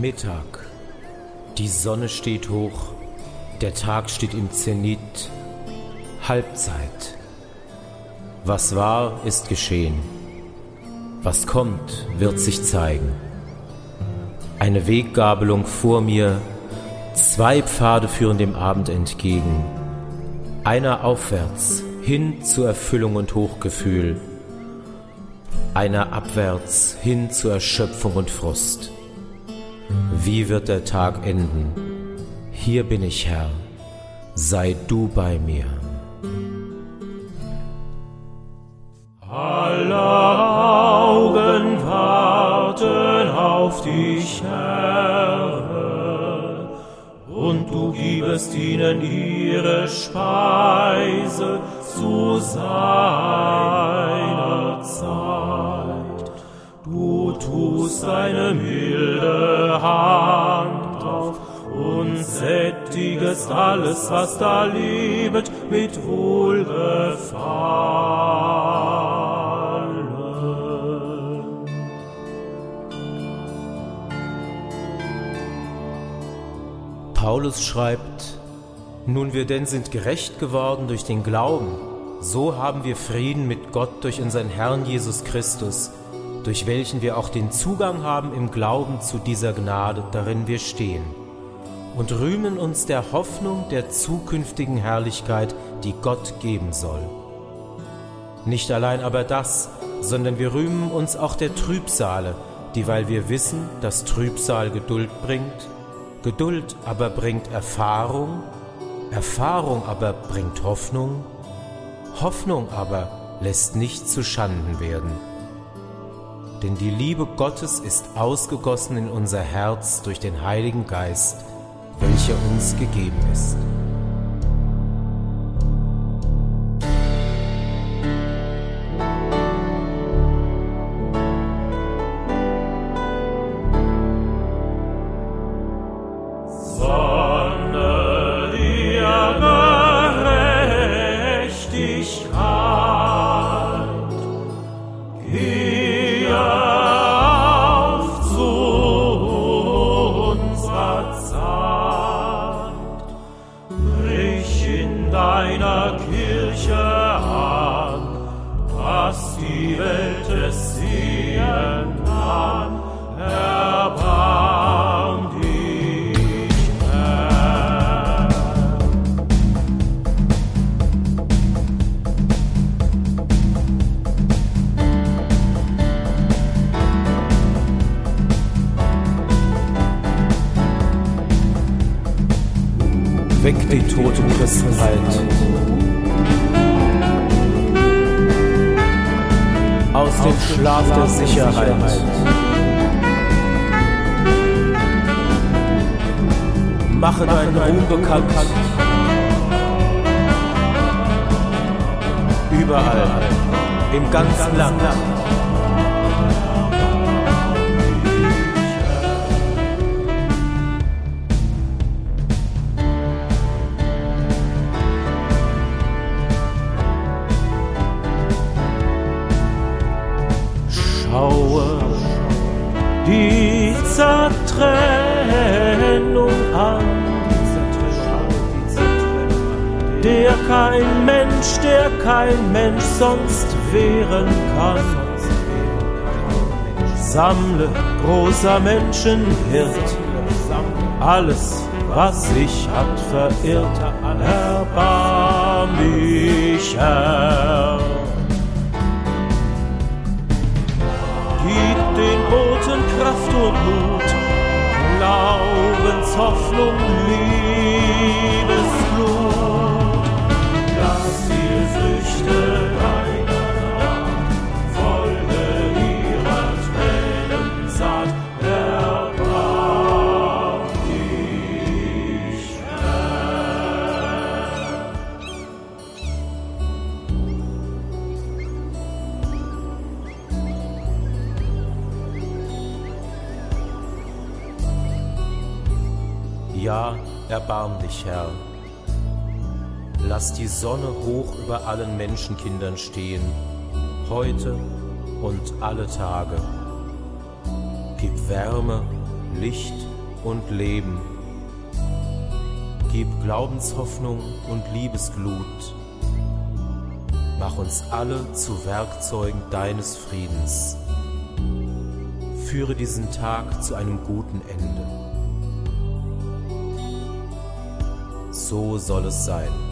Mittag. Die Sonne steht hoch, der Tag steht im Zenit. Halbzeit. Was war, ist geschehen. Was kommt, wird sich zeigen. Eine Weggabelung vor mir, zwei Pfade führen dem Abend entgegen. Einer aufwärts, hin zur Erfüllung und Hochgefühl. Einer abwärts, hin zur Erschöpfung und Frust. Wie wird der Tag enden? Hier bin ich, Herr, sei du bei mir. Alle Augen warten auf dich, Herr, und du gibest ihnen ihre Speise zu seiner tust deine milde Hand auf und sättigest alles, was da lebt, mit Wohlgefallen. Paulus schreibt, Nun wir denn sind gerecht geworden durch den Glauben, so haben wir Frieden mit Gott durch unseren Herrn Jesus Christus, durch welchen wir auch den Zugang haben im Glauben zu dieser Gnade, darin wir stehen, und rühmen uns der Hoffnung der zukünftigen Herrlichkeit, die Gott geben soll. Nicht allein aber das, sondern wir rühmen uns auch der Trübsale, dieweil wir wissen, dass Trübsal Geduld bringt, Geduld aber bringt Erfahrung, Erfahrung aber bringt Hoffnung, Hoffnung aber lässt nicht zu Schanden werden. Denn die Liebe Gottes ist ausgegossen in unser Herz durch den Heiligen Geist, welcher uns gegeben ist. Weg die tote Christenheit. Aus dem Schlaf der Sicherheit. Mache deinen Ruhm bekannt. Überall, im ganzen Land. Schaue die Zertrennung an, der kein Mensch, der kein Mensch sonst wehren kann. Sammle, großer Menschenhirt, alles, was sich hat verirrt, erbarm mich, Herr. Gib den Boten Kraft und Mut, Glaubens, Hoffnung, Ja, erbarm dich, Herr. Lass die Sonne hoch über allen Menschenkindern stehen, heute und alle Tage. Gib Wärme, Licht und Leben. Gib Glaubenshoffnung und Liebesglut. Mach uns alle zu Werkzeugen deines Friedens. Führe diesen Tag zu einem guten Ende. So soll es sein.